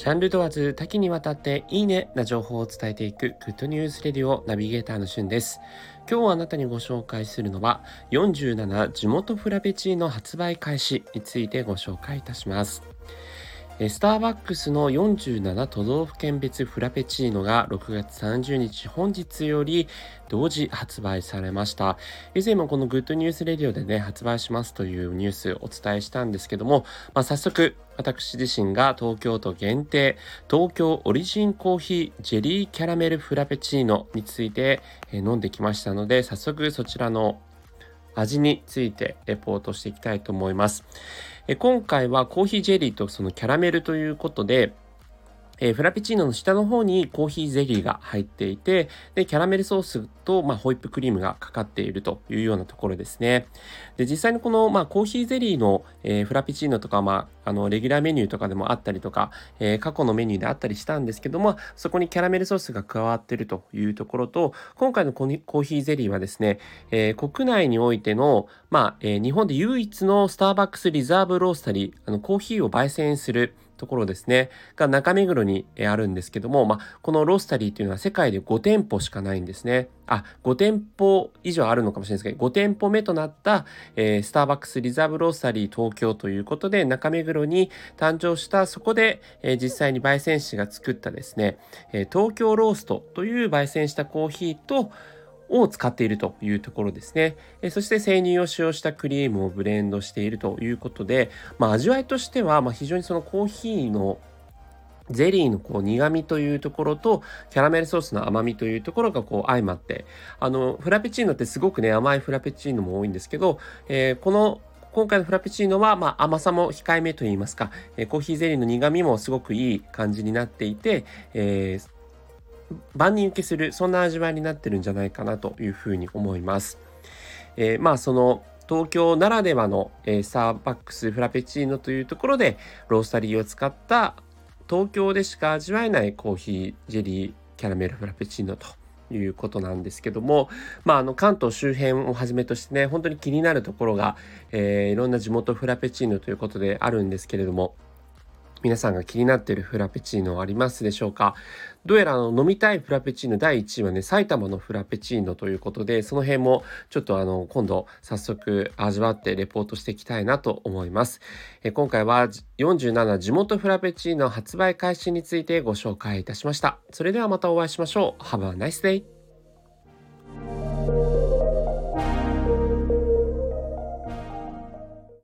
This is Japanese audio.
ジャンル問わず多岐にわたっていいねな情報を伝えていく Good News Radio ナビゲーターのしゅんです。今日あなたにご紹介するのは47JIMOTOフラペチーノ発売開始についてご紹介いたします。スターバックスの47都道府県別フラペチーノが6月30日本日より同時発売されました。以前もこの Good News Radio でね、発売しますというニュースお伝えしたんですけども、まあ、早速私自身が東京都限定東京オリジンコーヒージェリーキャラメルフラペチーノについて飲んできましたので、早速そちらの味についてレポートしていきたいと思います。え今回はコーヒージェリーとそのキャラメルということで、えー、フラペチーノの下の方にコーヒーゼリーが入っていて、で、キャラメルソースと、まあ、ホイップクリームがかかっているというようなところですね。で、実際にこの、まあ、コーヒーゼリーの、えー、フラペチーノとか、まあ、あの、レギュラーメニューとかでもあったりとか、えー、過去のメニューであったりしたんですけども、そこにキャラメルソースが加わっているというところと、今回のコーヒーゼリーはですね、え国内においての、まあ、え日本で唯一のスターバックスリザーブロースタリー、あの、コーヒーを焙煎する、ところですね、が中目黒にあるんですけども、まあ、このロースタリーというのは世界で5店舗しかないんですね。あ、5店舗以上あるのかもしれないですけど、5店舗目となった、えー、スターバックスリザーブロースタリー東京ということで、中目黒に誕生した、そこで、えー、実際に焙煎士が作ったですね、えー、東京ローストという焙煎したコーヒーと、を使っているというところですね。えそして生乳を使用したクリームをブレンドしているということで、まあ、味わいとしては、ま、非常にそのコーヒーのゼリーのこう苦味というところとキャラメルソースの甘みというところがこう相まってあのフラペチーノってすごくね甘いフラペチーノも多いんですけど、えー、この今回のフラペチーノは、まあ、甘さも控えめといいますか、えー、コーヒーゼリーの苦味もすごくいい感じになっていて、えー万人受けするそんな味わいになってるんじゃないかなというふうに思います。えー、まあその東京ならではの、えー、スターバックスフラペチーノというところでロースタリーを使った東京でしか味わえないコーヒージェリーキャラメルフラペチーノということなんですけども、まあ、あの関東周辺をはじめとしてね本当に気になるところが、えー、いろんな地元フラペチーノということであるんですけれども皆さんが気になっているフラペチーノありますでしょうか？どうやらあの飲みたいフラペチーノ第1位はね、埼玉のフラペチーノということで、その辺もちょっとあの、今度早速味わってレポートしていきたいなと思います。え今回は47地元フラペチーノ発売開始についてご紹介いたしました。それではまたお会いしましょう。Have a nice day!